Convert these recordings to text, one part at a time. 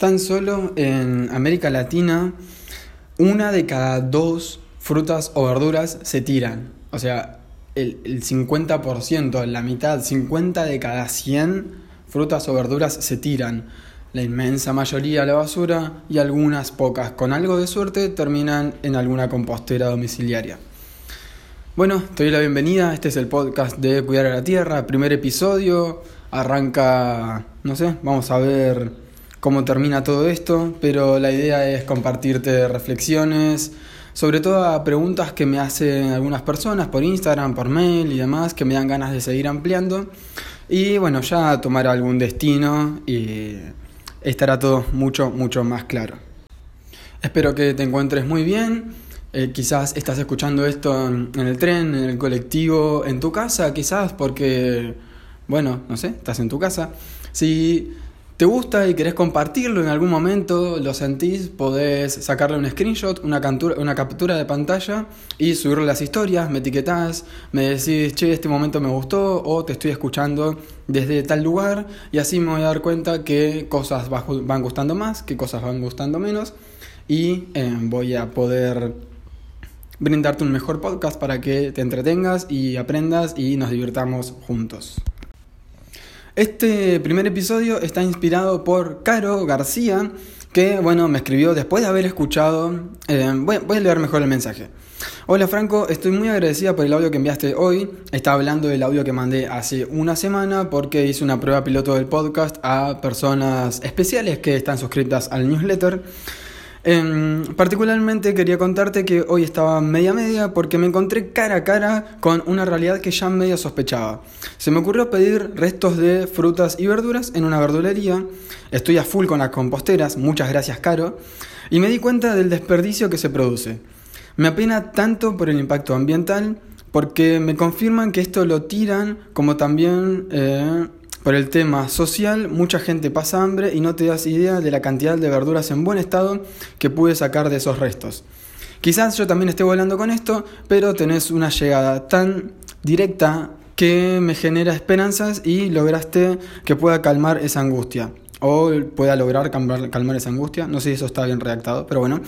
Tan solo en América Latina, una de cada dos frutas o verduras se tiran. O sea, el, el 50%, la mitad, 50 de cada 100 frutas o verduras se tiran. La inmensa mayoría a la basura y algunas pocas, con algo de suerte, terminan en alguna compostera domiciliaria. Bueno, te doy la bienvenida. Este es el podcast de Cuidar a la Tierra, primer episodio. Arranca, no sé, vamos a ver cómo termina todo esto, pero la idea es compartirte reflexiones, sobre todo preguntas que me hacen algunas personas por Instagram, por mail y demás, que me dan ganas de seguir ampliando. Y bueno, ya tomar algún destino y estará todo mucho, mucho más claro. Espero que te encuentres muy bien. Eh, quizás estás escuchando esto en, en el tren, en el colectivo, en tu casa, quizás porque, bueno, no sé, estás en tu casa. Si te gusta y querés compartirlo en algún momento, lo sentís, podés sacarle un screenshot, una captura, una captura de pantalla y subirlo a las historias, me etiquetás, me decís, che, este momento me gustó o te estoy escuchando desde tal lugar y así me voy a dar cuenta qué cosas van gustando más, qué cosas van gustando menos y eh, voy a poder brindarte un mejor podcast para que te entretengas y aprendas y nos divirtamos juntos. Este primer episodio está inspirado por Caro García, que bueno, me escribió después de haber escuchado. Eh, voy, a leer mejor el mensaje. Hola Franco, estoy muy agradecida por el audio que enviaste hoy. Estaba hablando del audio que mandé hace una semana porque hice una prueba piloto del podcast a personas especiales que están suscritas al newsletter. Eh, particularmente quería contarte que hoy estaba media media porque me encontré cara a cara con una realidad que ya medio sospechaba. Se me ocurrió pedir restos de frutas y verduras en una verdulería. Estoy a full con las composteras, muchas gracias Caro. Y me di cuenta del desperdicio que se produce. Me apena tanto por el impacto ambiental porque me confirman que esto lo tiran como también... Eh, por el tema social, mucha gente pasa hambre y no te das idea de la cantidad de verduras en buen estado que pude sacar de esos restos. Quizás yo también esté volando con esto, pero tenés una llegada tan directa que me genera esperanzas y lograste que pueda calmar esa angustia. O pueda lograr calmar, esa angustia. No sé si eso está bien redactado, pero bueno.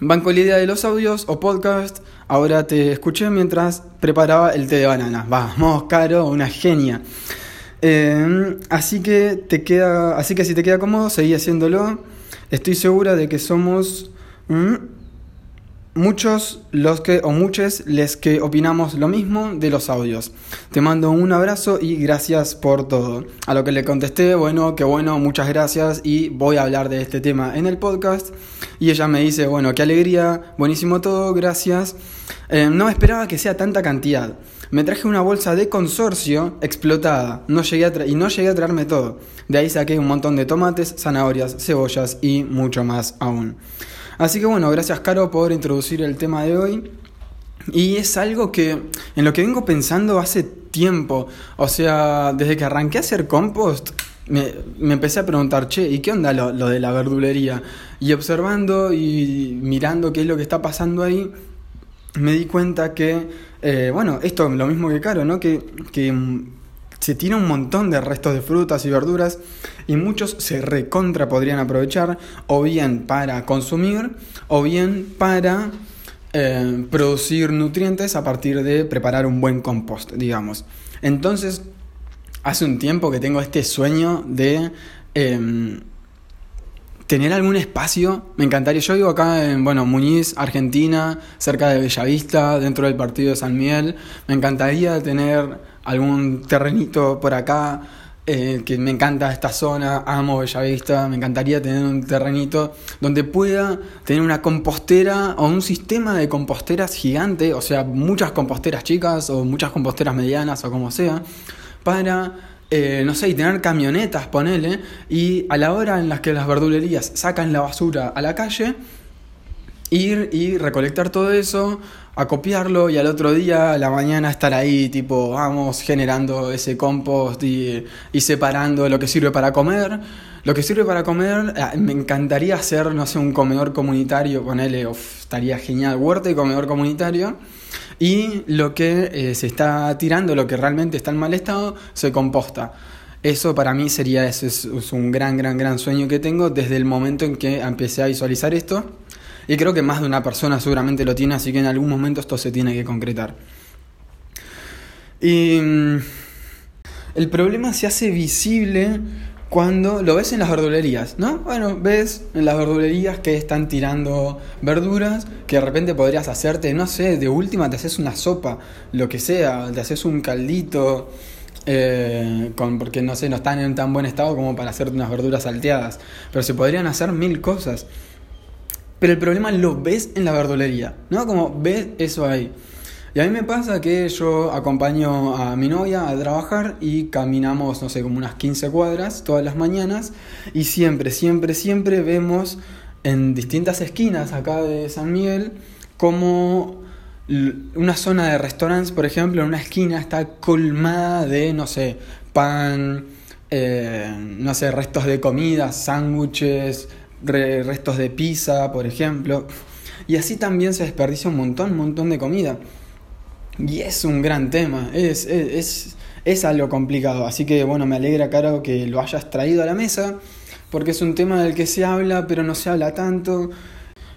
Banco la idea de los audios o podcast. Ahora te escuché mientras preparaba el té de banana. Vamos, Caro, una genia. Eh, así que te queda, así que si te queda cómodo, seguí haciéndolo. Estoy segura de que somos muchos los que o muchos les que opinamos lo mismo de los audios. Te mando un abrazo y gracias por todo. A lo que le contesté, bueno, que bueno, muchas gracias y voy a hablar de este tema en el podcast. Y ella me dice, bueno, qué alegría, buenísimo todo, gracias. Eh, no esperaba que sea tanta cantidad. Me traje una bolsa de consorcio explotada no llegué a y no llegué a traerme todo. De ahí saqué un montón de tomates, zanahorias, cebollas y mucho más aún. Así que bueno, gracias Caro por introducir el tema de hoy. Y es algo que en lo que vengo pensando hace tiempo. O sea, desde que arranqué a hacer compost, me, me, empecé a preguntar, che, ¿y qué onda lo, lo, de la verdulería? Y observando y mirando qué es lo que está pasando ahí, me di cuenta que, eh, bueno, esto lo mismo que Caro, ¿no? Que, que se tira un montón de restos de frutas y verduras y muchos se recontra podrían aprovechar o bien para consumir o bien para eh, producir nutrientes a partir de preparar un buen compost, digamos. Entonces, hace un tiempo que tengo este sueño de... Eh, tener algún espacio, me encantaría. Yo vivo acá en, bueno, Muñiz, Argentina, cerca de Bellavista, dentro del partido de San Miguel. Me encantaría tener algún terrenito por acá, eh, que me encanta esta zona, amo Bellavista, me encantaría tener un terrenito donde pueda tener una compostera o un sistema de composteras gigante, o sea, muchas composteras chicas o muchas composteras medianas o como sea, para eh, no sé, y tener camionetas, ponele, y a la hora en las que las verdulerías sacan la basura a la calle, ir y recolectar todo eso, acopiarlo y al otro día, a la mañana, estar ahí, tipo, vamos generando ese compost y, y separando lo que sirve para comer. Lo que sirve para comer, eh, me encantaría hacer, no sé, un comedor comunitario, ponele, uf, estaría genial, huerta y comedor comunitario. Y lo que eh, se está tirando, lo que realmente está en mal estado, se composta. Eso para mí sería eso, es, un gran, gran, gran sueño que tengo desde el momento en que empecé a visualizar esto. Y creo que más de una persona seguramente lo tiene, así que en algún momento esto se tiene que concretar. Y mm, el problema se hace visible cuando lo ves en las verdulerías, ¿no? Bueno, ves en las verdulerías que están tirando verduras, que de repente podrías hacerte, no sé, de última te haces una sopa, lo que sea, te haces un caldito, eh, con, porque no sé, no están en tan buen estado como para hacerte unas verduras salteadas, pero se podrían hacer mil cosas. Pero el problema lo ves en la verdulería, ¿no? Como ves eso ahí. Y a mí me pasa que yo acompaño a mi novia a trabajar y caminamos, no sé, como unas 15 cuadras todas las mañanas y siempre, siempre, siempre vemos en distintas esquinas acá de San Miguel como una zona de restaurantes, por ejemplo, en una esquina está colmada de, no sé, pan, eh, no sé, restos de comida, sándwiches, restos de pizza, por ejemplo. Y así también se desperdicia un montón, un montón de comida. Y es un gran tema, es, es, es, algo complicado. Así que bueno, me alegra, Caro, que lo hayas traído a la mesa, porque es un tema del que se habla, pero no se habla tanto.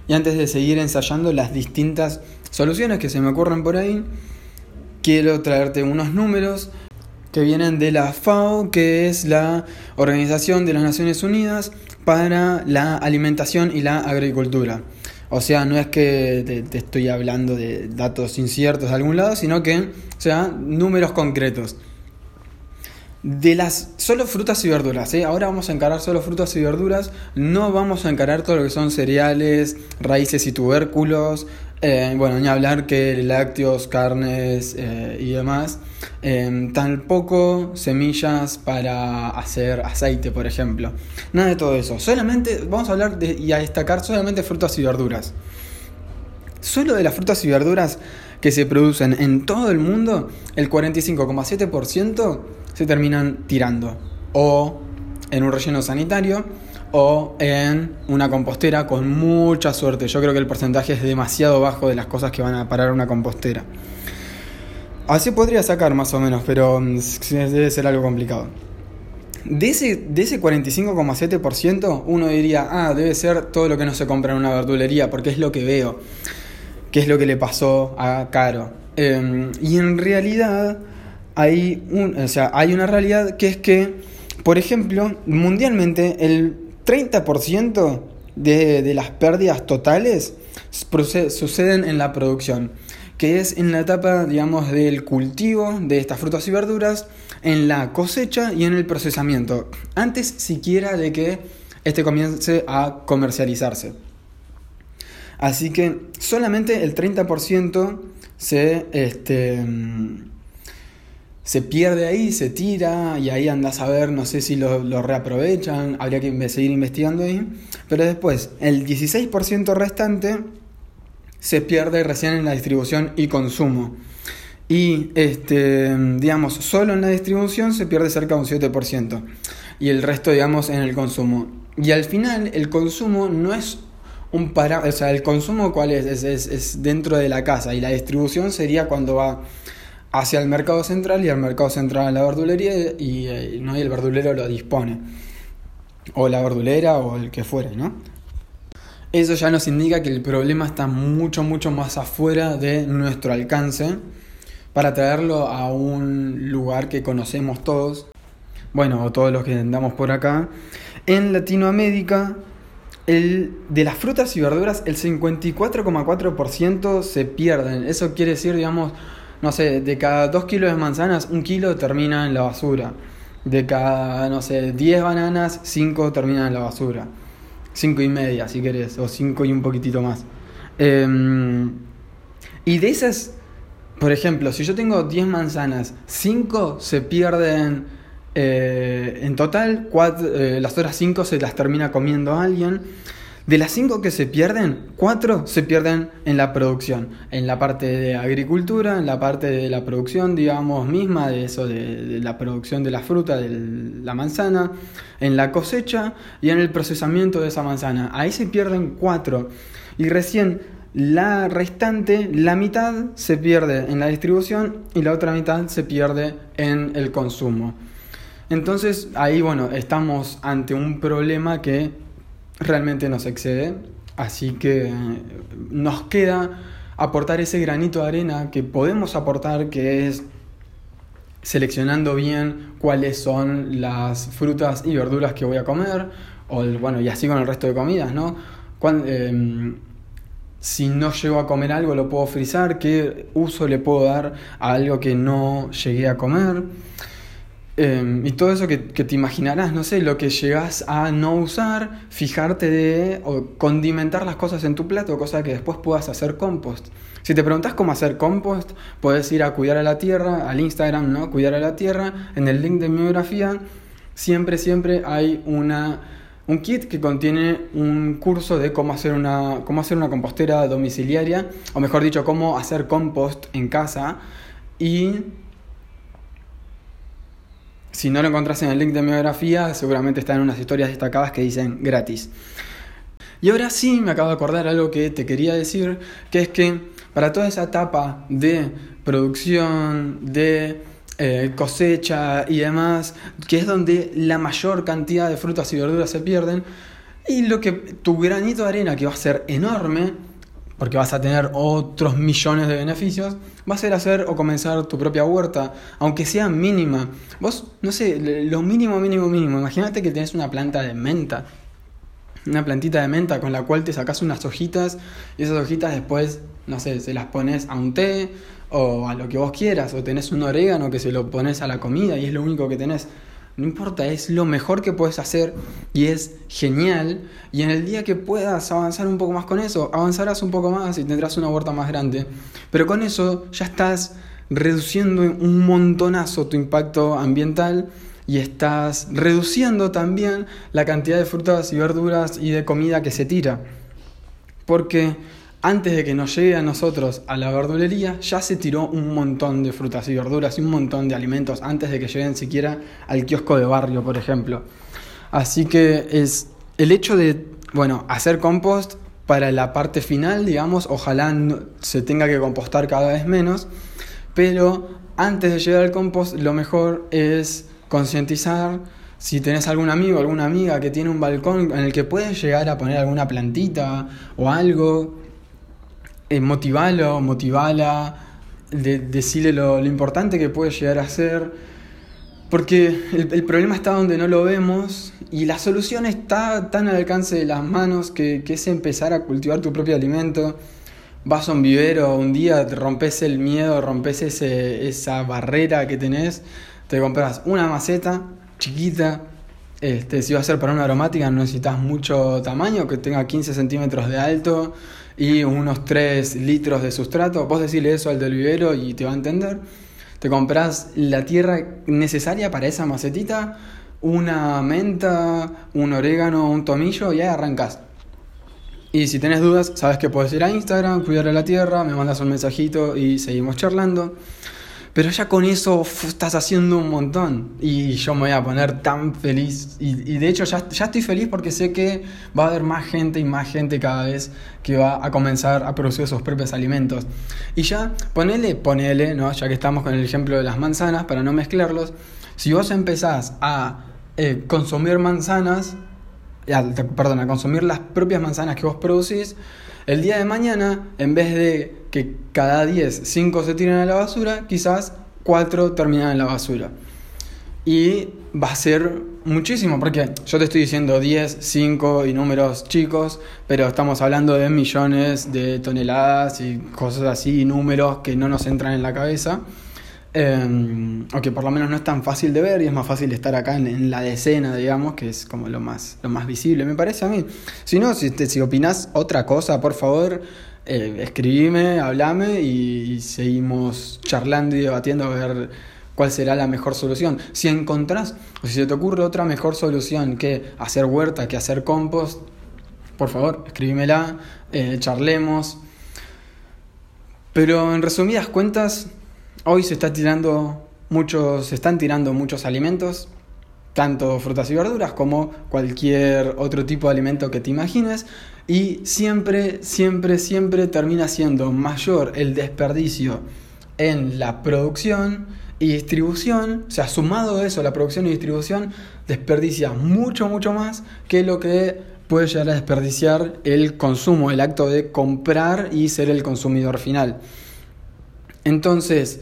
Y antes de seguir ensayando las distintas soluciones que se me ocurren por ahí, quiero traerte unos números que vienen de la FAO, que es la Organización de las Naciones Unidas para la Alimentación y la Agricultura. O sea, no es que te, estoy hablando de datos inciertos de algún lado, sino que, o sea, números concretos. De las solo frutas y verduras, ¿eh? ahora vamos a encarar solo frutas y verduras, no vamos a encarar todo lo que son cereales, raíces y tubérculos, eh, bueno, ni hablar que lácteos, carnes eh, y demás. Eh, tampoco semillas para hacer aceite, por ejemplo. Nada de todo eso. Solamente vamos a hablar y a destacar solamente frutas y verduras. Solo de las frutas y verduras que se producen en todo el mundo, el 45,7% se terminan tirando. O en un relleno sanitario o en una compostera con mucha suerte. Yo creo que el porcentaje es demasiado bajo de las cosas que van a parar una compostera. Así podría sacar más o menos, pero mm, debe ser algo complicado. De ese, de ese 45,7%, uno diría, ah, debe ser todo lo que no se compra en una verdulería, porque es lo que veo, que es lo que le pasó a Caro. Em, y en realidad, hay, un, o sea, hay una realidad que es que, por ejemplo, mundialmente el 30% de, de las pérdidas totales suceden en la producción, que es en la etapa, digamos, del cultivo de estas frutas y verduras, en la cosecha y en el procesamiento, antes siquiera de que este comience a comercializarse. Así que solamente el 30% se este, se pierde ahí, se tira y ahí andas a ver, no sé si lo, reaprovechan, habría que seguir investigando ahí. Pero después, el 16% restante se pierde recién en la distribución y consumo. Y, este, digamos, solo en la distribución se pierde cerca de un 7%. Y el resto, digamos, en el consumo. Y al final, el consumo no es un para... O sea, el consumo, ¿cuál? Es, es? es dentro de la casa. Y la distribución sería cuando va hacia el mercado central y al mercado central a la verdulería y, eh, ¿no? el verdulero lo dispone. O la verdulera o el que fuere, ¿no? Eso ya nos indica que el problema está mucho, mucho más afuera de nuestro alcance para traerlo a un lugar que conocemos todos, bueno, o todos los que andamos por acá. En Latinoamérica, el, de las frutas y verduras, el 54,4% se pierden. Eso quiere decir, digamos, no sé, de cada 2 kilos de manzanas, un kilo termina en la basura. De cada, no sé, 10 bananas, 5 terminan en la basura. 5 y media, si querés, o 5 y un poquitito más. Em, y de esas, por ejemplo, si yo tengo 10 manzanas, 5 se pierden eh, en total, eh, las otras 5 se las termina comiendo alguien. De las cinco que se pierden, cuatro se pierden en la producción, en la parte de agricultura, en la parte de la producción, digamos, misma de eso, de, la producción de la fruta, de la manzana, en la cosecha y en el procesamiento de esa manzana. Ahí se pierden cuatro. Y recién la restante, la mitad se pierde en la distribución y la otra mitad se pierde en el consumo. Entonces ahí, bueno, estamos ante un problema que realmente nos excede, así que nos queda aportar ese granito de arena que podemos aportar, que es seleccionando bien cuáles son las frutas y verduras que voy a comer, o bueno, y así con el resto de comidas, ¿no? Em, si no llego a comer algo, lo puedo frizar, qué uso le puedo dar a algo que no llegué a comer. Em, y todo eso que, te imaginarás, no sé, lo que llegas a no usar, fijarte de o condimentar las cosas en tu plato, cosa que después puedas hacer compost. Si te preguntas cómo hacer compost, puedes ir a Cuidar a la Tierra, al Instagram, ¿no? Cuidar a la Tierra, en el link de mi biografía, siempre, siempre hay una, un kit que contiene un curso de cómo hacer, una, cómo hacer una compostera domiciliaria, o mejor dicho, cómo hacer compost en casa. Y si no lo encontrás en el link de mi biografía, seguramente está en unas historias destacadas que dicen gratis. Y ahora sí me acabo de acordar algo que te quería decir, que es que para toda esa etapa de producción, de eh, cosecha y demás, que es donde la mayor cantidad de frutas y verduras se pierden, y lo que tu granito de arena, que va a ser enorme, porque vas a tener otros millones de beneficios, va a ser hacer o comenzar tu propia huerta, aunque sea mínima. Vos, no sé, lo mínimo, mínimo, mínimo. Imagínate que tenés una planta de menta, una plantita de menta con la cual te sacas unas hojitas y esas hojitas después, no sé, se las pones a un té o a lo que vos quieras, o tenés un orégano que se lo pones a la comida y es lo único que tenés. No importa, es lo mejor que puedes hacer y es genial. Y en el día que puedas avanzar un poco más con eso, avanzarás un poco más y tendrás una huerta más grande. Pero con eso ya estás reduciendo un montonazo tu impacto ambiental y estás reduciendo también la cantidad de frutas y verduras y de comida que se tira. Porque antes de que nos llegue a nosotros a la verdulería, ya se tiró un montón de frutas y verduras y un montón de alimentos antes de que lleguen siquiera al kiosco de barrio, por ejemplo. Así que es el hecho de, bueno, hacer compost para la parte final, digamos, ojalá se tenga que compostar cada vez menos, pero antes de llegar al compost, lo mejor es concientizar si tenés algún amigo, alguna amiga que tiene un balcón en el que puedes llegar a poner alguna plantita o algo, eh, motivalo, motivala, de, decirle lo, importante que puede llegar a ser, porque el, problema está donde no lo vemos y la solución está tan al alcance de las manos que, es empezar a cultivar tu propio alimento. Vas a un vivero un día, rompes el miedo, rompes ese, esa barrera que tenés, te compras una maceta chiquita, este, si va a ser para una aromática no necesitas mucho tamaño, que tenga 15 centímetros de alto y unos 3 litros de sustrato. Vos decirle eso al del vivero y te va a entender. Te compras la tierra necesaria para esa macetita, una menta, un orégano, un tomillo y ahí arrancas. Y si tenés dudas, sabes que puedes ir a Instagram, cuidar a la tierra, me mandas un mensajito y seguimos charlando. Pero ya con eso estás haciendo un montón. Y yo me voy a poner tan feliz. Y, de hecho ya, ya, estoy feliz porque sé que va a haber más gente y más gente cada vez que va a comenzar a producir sus propios alimentos. Y ya, ponele, ponele, ¿no? ya que estamos con el ejemplo de las manzanas, para no mezclarlos. Si vos empezás a eh, consumir manzanas, perdón, a consumir las propias manzanas que vos producís, el día de mañana, en vez de que cada 10, 5 se tiran a la basura, quizás 4 terminan en la basura. Y va a ser muchísimo, porque yo te estoy diciendo 10, 5 y números chicos, pero estamos hablando de millones de toneladas y cosas así, números que no nos entran en la cabeza. Eh, o que por lo menos no es tan fácil de ver y es más fácil estar acá en, la decena, digamos, que es como lo más, lo más visible, me parece a mí. Si no, si, te, si opinás otra cosa, por favor, eh, escribime, hablame y, seguimos charlando y debatiendo a ver cuál será la mejor solución. Si encontrás o si se te ocurre otra mejor solución que hacer huerta, que hacer compost, por favor, escríbemela, eh, charlemos. Pero en resumidas cuentas, Hoy se está tirando muchos, se están tirando muchos alimentos, tanto frutas y verduras como cualquier otro tipo de alimento que te imagines, y siempre, siempre, siempre termina siendo mayor el desperdicio en la producción Y distribución, o sea, sumado a eso, la producción y distribución desperdicia mucho, mucho más que lo que puede llegar a desperdiciar el consumo, el acto de comprar y ser el consumidor final. Entonces,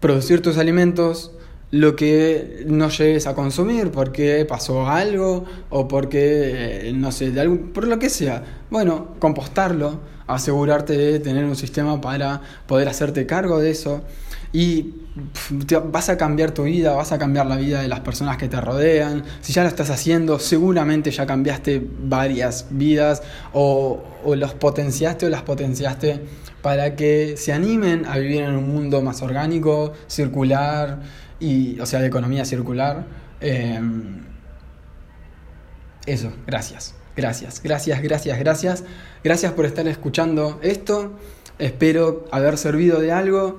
producir tus alimentos, lo que no llegues a consumir porque pasó algo o porque, eh, no sé, de algún, por lo que sea. Bueno, compostarlo, asegurarte de tener un sistema para poder hacerte cargo de eso y vas a cambiar tu vida, vas a cambiar la vida de las personas que te rodean. Si ya lo estás haciendo, seguramente ya cambiaste varias vidas o, los potenciaste o las potenciaste para que se animen a vivir en un mundo más orgánico, circular y, o sea, de economía circular. Em, eso, gracias, gracias, gracias, gracias, gracias. Gracias por estar escuchando esto. Espero haber servido de algo.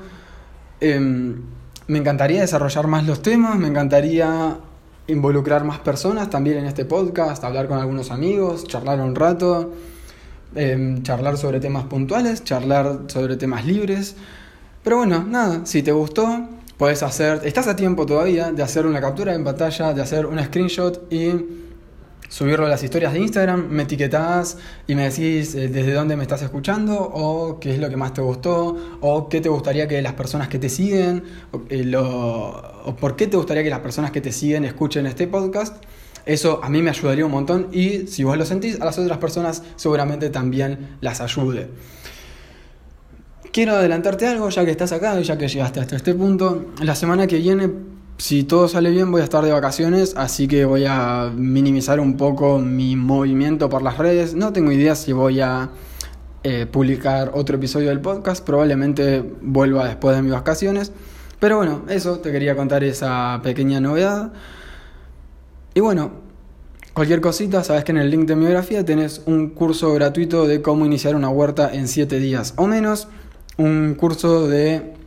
Em, me encantaría desarrollar más los temas, me encantaría involucrar más personas también en este podcast, hablar con algunos amigos, charlar un rato, em, charlar sobre temas puntuales, charlar sobre temas libres. Pero bueno, nada, si te gustó, Puedes hacer, estás a tiempo todavía de hacer una captura en pantalla, de hacer un screenshot y subirlo a las historias de Instagram, me etiquetás y me decís eh, desde dónde me estás escuchando o qué es lo que más te gustó o qué te gustaría que las personas que te siguen eh, o por qué te gustaría que las personas que te siguen escuchen este podcast. Eso a mí me ayudaría un montón y si vos lo sentís, a las otras personas seguramente también las ayude. Quiero adelantarte algo, ya que estás acá y ya que llegaste hasta este punto. La semana que viene, si todo sale bien, voy a estar de vacaciones, así que voy a minimizar un poco mi movimiento por las redes. No tengo idea si voy a eh, publicar otro episodio del podcast, probablemente vuelva después de mis vacaciones. Pero bueno, eso, te quería contar esa pequeña novedad. Y bueno, cualquier cosita, sabes que en el link de mi biografía tenés un curso gratuito de cómo iniciar una huerta en 7 días o menos un curso de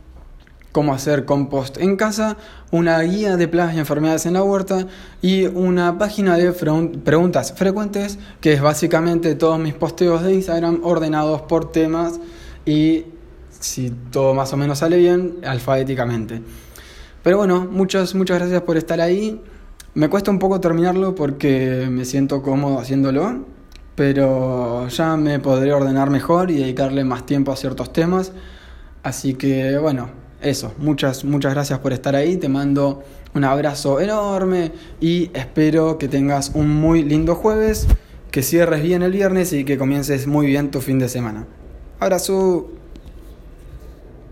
cómo hacer compost en casa, una guía de plagas y enfermedades en la huerta y una página de preguntas frecuentes que es básicamente todos mis posteos de Instagram ordenados por temas y si todo más o menos sale bien, alfabéticamente. Pero bueno, muchas, muchas gracias por estar ahí. Me cuesta un poco terminarlo porque me siento cómodo haciéndolo, pero ya me podré ordenar mejor y dedicarle más tiempo a ciertos temas. Así que bueno, eso, muchas, muchas gracias por estar ahí, te mando un abrazo enorme y espero que tengas un muy lindo jueves, que cierres bien el viernes y que comiences muy bien tu fin de semana. Abrazo.